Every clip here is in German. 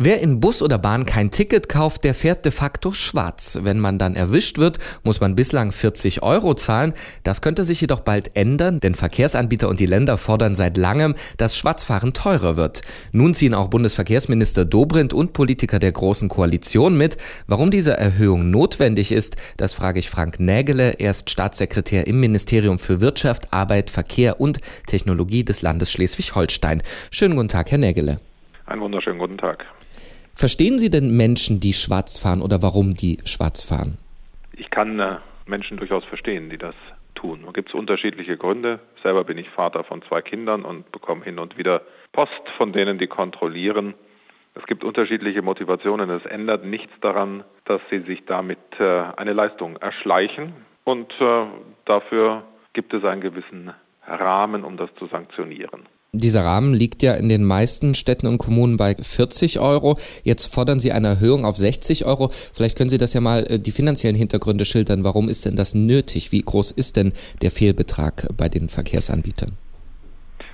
Wer in Bus oder Bahn kein Ticket kauft, der fährt de facto schwarz. Wenn man dann erwischt wird, muss man bislang 40 Euro zahlen. Das könnte sich jedoch bald ändern, denn Verkehrsanbieter und die Länder fordern seit langem, dass Schwarzfahren teurer wird. Nun ziehen auch Bundesverkehrsminister Dobrindt und Politiker der Großen Koalition mit. Warum diese Erhöhung notwendig ist, das frage ich Frank Nägele. Er ist Staatssekretär im Ministerium für Wirtschaft, Arbeit, Verkehr und Technologie des Landes Schleswig-Holstein. Schönen guten Tag, Herr Nägele. Einen wunderschönen guten Tag. Verstehen Sie denn Menschen, die schwarz fahren oder warum die schwarz fahren? Ich kann äh, Menschen durchaus verstehen, die das tun. Da gibt es unterschiedliche Gründe. Selber bin ich Vater von zwei Kindern und bekomme hin und wieder Post von denen, die kontrollieren. Es gibt unterschiedliche Motivationen. Es ändert nichts daran, dass sie sich damit äh, eine Leistung erschleichen. Und äh, dafür gibt es einen gewissen Rahmen, um das zu sanktionieren. Dieser Rahmen liegt ja in den meisten Städten und Kommunen bei 40 Euro. Jetzt fordern Sie eine Erhöhung auf 60 Euro. Vielleicht können Sie das ja mal äh, die finanziellen Hintergründe schildern. Warum ist denn das nötig? Wie groß ist denn der Fehlbetrag bei den Verkehrsanbietern?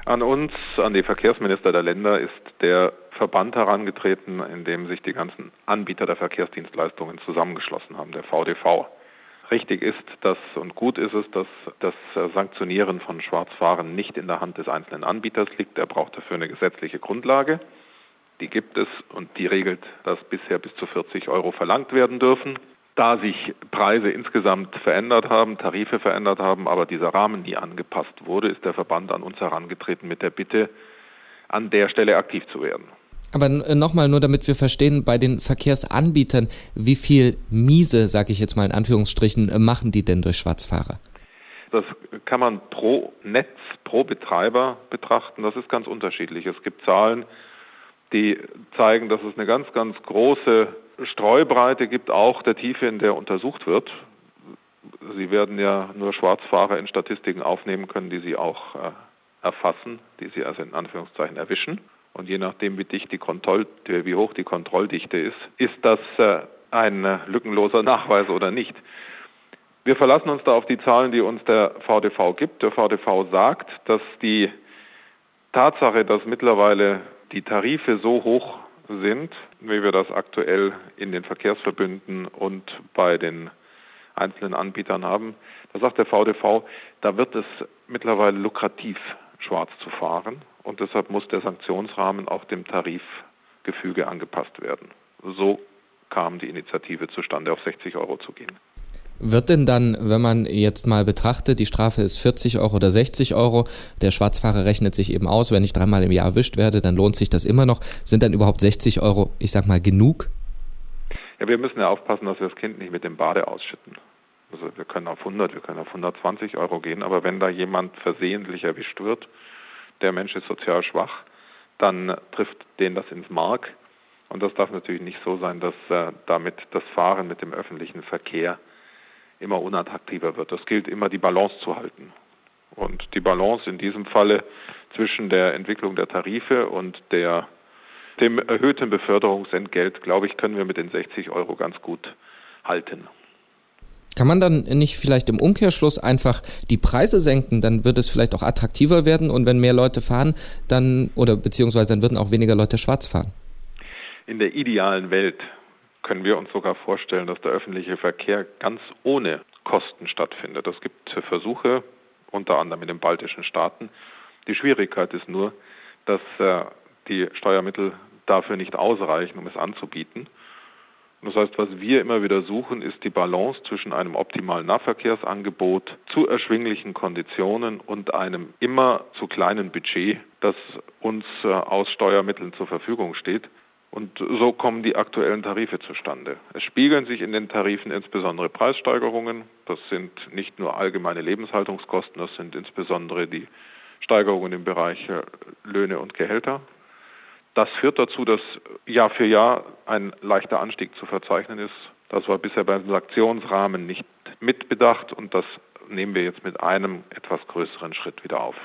An uns, an die Verkehrsminister der Länder, ist der Verband herangetreten, in dem sich die ganzen Anbieter der Verkehrsdienstleistungen zusammengeschlossen haben, der VDV. Richtig ist dass und gut ist es, dass das Sanktionieren von Schwarzfahren nicht in der Hand des einzelnen Anbieters liegt. Er braucht dafür eine gesetzliche Grundlage. Die gibt es und die regelt, dass bisher bis zu 40 Euro verlangt werden dürfen. Da sich Preise insgesamt verändert haben, Tarife verändert haben, aber dieser Rahmen nie angepasst wurde, ist der Verband an uns herangetreten mit der Bitte, an der Stelle aktiv zu werden. Aber äh, nochmal nur, damit wir verstehen, bei den Verkehrsanbietern, wie viel miese, sage ich jetzt mal in Anführungsstrichen, äh, machen die denn durch Schwarzfahrer? Das kann man pro Netz, pro Betreiber betrachten. Das ist ganz unterschiedlich. Es gibt Zahlen, die zeigen, dass es eine ganz, ganz große Streubreite gibt, auch der Tiefe, in der untersucht wird. Sie werden ja nur Schwarzfahrer in Statistiken aufnehmen können, die Sie auch äh, erfassen, die Sie also in Anführungszeichen erwischen. Und je nachdem, wie, dicht die Kontroll wie hoch die Kontrolldichte ist, ist das äh, ein äh, lückenloser Nachweis oder nicht. Wir verlassen uns da auf die Zahlen, die uns der VDV gibt. Der VDV sagt, dass die Tatsache, dass mittlerweile die Tarife so hoch sind, wie wir das aktuell in den Verkehrsverbünden und bei den einzelnen Anbietern haben, da sagt der VDV, da wird es mittlerweile lukrativ, schwarz zu fahren und deshalb muss der Sanktionsrahmen auch dem Tarifgefüge angepasst werden. So kam die Initiative zustande, auf 60 Euro zu gehen. Wird denn dann, wenn man jetzt mal betrachtet, die Strafe ist 40 Euro oder 60 Euro, der Schwarzfahrer rechnet sich eben aus, wenn ich dreimal im Jahr erwischt werde, dann lohnt sich das immer noch. Sind dann überhaupt 60 Euro, ich sag mal, genug? Ja, wir müssen ja aufpassen, dass wir das Kind nicht mit dem Bade ausschütten. Also wir können auf 100, wir können auf 120 Euro gehen, aber wenn da jemand versehentlich erwischt wird, der Mensch ist sozial schwach, dann trifft den das ins Mark. Und das darf natürlich nicht so sein, dass äh, damit das Fahren mit dem öffentlichen Verkehr immer unattraktiver wird. Das gilt immer, die Balance zu halten. Und die Balance in diesem Falle zwischen der Entwicklung der Tarife und der, dem erhöhten Beförderungsentgelt, glaube ich, können wir mit den 60 Euro ganz gut halten. Kann man dann nicht vielleicht im Umkehrschluss einfach die Preise senken, dann wird es vielleicht auch attraktiver werden und wenn mehr Leute fahren, dann oder beziehungsweise dann würden auch weniger Leute schwarz fahren. In der idealen Welt können wir uns sogar vorstellen, dass der öffentliche Verkehr ganz ohne Kosten stattfindet. Es gibt Versuche, unter anderem in den baltischen Staaten. Die Schwierigkeit ist nur, dass äh, die Steuermittel dafür nicht ausreichen, um es anzubieten. Das heißt, was wir immer wieder suchen, ist die Balance zwischen einem optimalen Nahverkehrsangebot zu erschwinglichen Konditionen und einem immer zu kleinen Budget, das uns äh, aus Steuermitteln zur Verfügung steht. Und so kommen die aktuellen Tarife zustande. Es spiegeln sich in den Tarifen insbesondere Preissteigerungen. Das sind nicht nur allgemeine Lebenshaltungskosten, das sind insbesondere die Steigerungen im Bereich äh, Löhne und Gehälter. Das führt dazu, dass Jahr für Jahr ein leichter Anstieg zu verzeichnen ist. Das war bisher beim Sanktionsrahmen nicht mitbedacht und das nehmen wir jetzt mit einem etwas größeren Schritt wieder auf.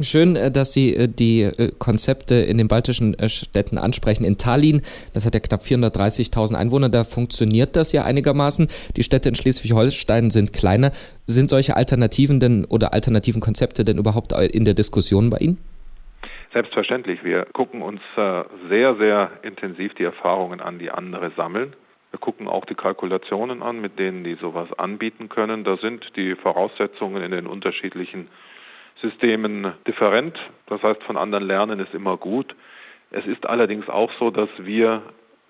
Schön, äh, dass Sie äh, die äh, Konzepte in den baltischen Städten ansprechen. In Tallinn, das hat ja knapp 430.000 Einwohner, da funktioniert das ja einigermaßen. Die Städte in Schleswig-Holstein sind kleiner. Sind solche Alternativen denn oder alternativen Konzepte denn überhaupt in der Diskussion bei Ihnen? Selbstverständlich. Wir gucken uns sehr, sehr intensiv die Erfahrungen an, die andere sammeln. Wir gucken auch die Kalkulationen an, mit denen die sowas anbieten können. Da sind die Voraussetzungen in den unterschiedlichen Systemen different. Das heißt, von anderen lernen ist immer gut. Es ist allerdings auch so, dass wir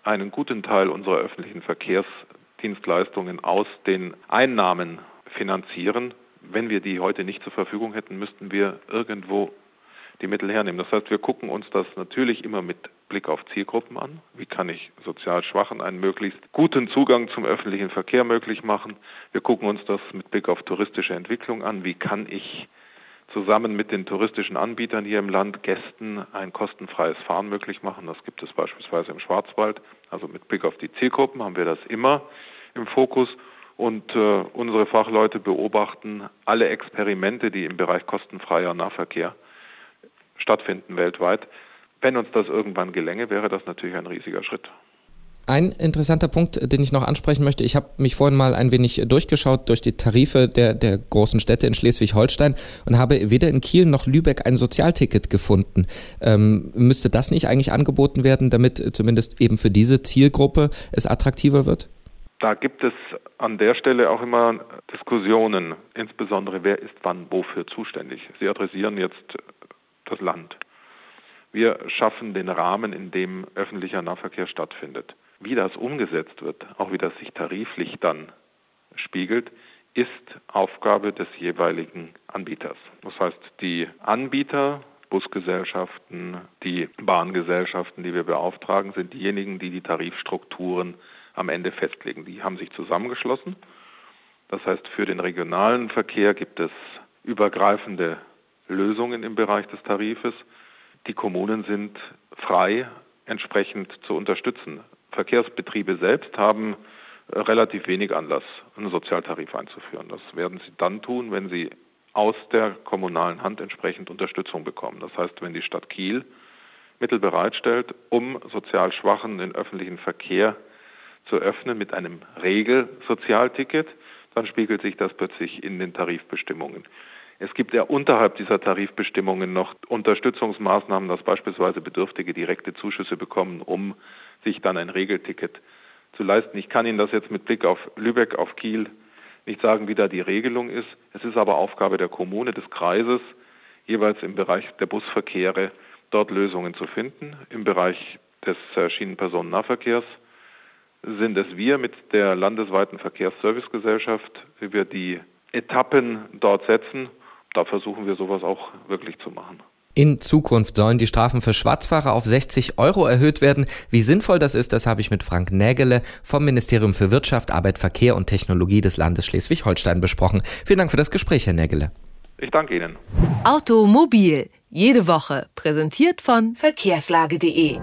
einen guten Teil unserer öffentlichen Verkehrsdienstleistungen aus den Einnahmen finanzieren. Wenn wir die heute nicht zur Verfügung hätten, müssten wir irgendwo die Mittel hernehmen. Das heißt, wir gucken uns das natürlich immer mit Blick auf Zielgruppen an. Wie kann ich sozial Schwachen einen möglichst guten Zugang zum öffentlichen Verkehr möglich machen? Wir gucken uns das mit Blick auf touristische Entwicklung an. Wie kann ich zusammen mit den touristischen Anbietern hier im Land Gästen ein kostenfreies Fahren möglich machen. Das gibt es beispielsweise im Schwarzwald. Also mit Blick auf die Zielgruppen haben wir das immer im Fokus. Und äh, unsere Fachleute beobachten alle Experimente, die im Bereich kostenfreier Nahverkehr stattfinden weltweit. Wenn uns das irgendwann gelänge, wäre das natürlich ein riesiger Schritt. Ein interessanter Punkt, den ich noch ansprechen möchte, ich habe mich vorhin mal ein wenig durchgeschaut durch die Tarife der, der großen Städte in Schleswig-Holstein und habe weder in Kiel noch Lübeck ein Sozialticket gefunden. Ähm, müsste das nicht eigentlich angeboten werden, damit zumindest eben für diese Zielgruppe es attraktiver wird? Da gibt es an der Stelle auch immer Diskussionen, insbesondere wer ist wann wofür zuständig. Sie adressieren jetzt das Land. Wir schaffen den Rahmen, in dem öffentlicher Nahverkehr stattfindet. Wie das umgesetzt wird, auch wie das sich tariflich dann spiegelt, ist Aufgabe des jeweiligen Anbieters. Das heißt, die Anbieter, Busgesellschaften, die Bahngesellschaften, die wir beauftragen, sind diejenigen, die die Tarifstrukturen am Ende festlegen. Die haben sich zusammengeschlossen. Das heißt, für den regionalen Verkehr gibt es übergreifende Lösungen im Bereich des Tarifes. Die Kommunen sind frei, entsprechend zu unterstützen. Verkehrsbetriebe selbst haben äh, relativ wenig Anlass, einen Sozialtarif einzuführen. Das werden sie dann tun, wenn sie aus der kommunalen Hand entsprechend Unterstützung bekommen. Das heißt, wenn die Stadt Kiel Mittel bereitstellt, um sozial Schwachen den öffentlichen Verkehr zu öffnen mit einem Regelsozialticket, dann spiegelt sich das plötzlich in den Tarifbestimmungen. Es gibt ja unterhalb dieser Tarifbestimmungen noch Unterstützungsmaßnahmen, dass beispielsweise Bedürftige direkte Zuschüsse bekommen, um sich dann ein Regelticket zu leisten. Ich kann Ihnen das jetzt mit Blick auf Lübeck, auf Kiel nicht sagen, wie da die Regelung ist. Es ist aber Aufgabe der Kommune, des Kreises, jeweils im Bereich der Busverkehre dort Lösungen zu finden. Im Bereich des äh, Schienenpersonennahverkehrs sind es wir mit der landesweiten Verkehrsservicegesellschaft, wie wir die Etappen dort setzen da versuchen wir sowas auch wirklich zu machen. In Zukunft sollen die Strafen für Schwarzfahrer auf 60 Euro erhöht werden. Wie sinnvoll das ist, das habe ich mit Frank Nägele vom Ministerium für Wirtschaft, Arbeit, Verkehr und Technologie des Landes Schleswig-Holstein besprochen. Vielen Dank für das Gespräch, Herr Nägele. Ich danke Ihnen. Automobil, jede Woche, präsentiert von verkehrslage.de.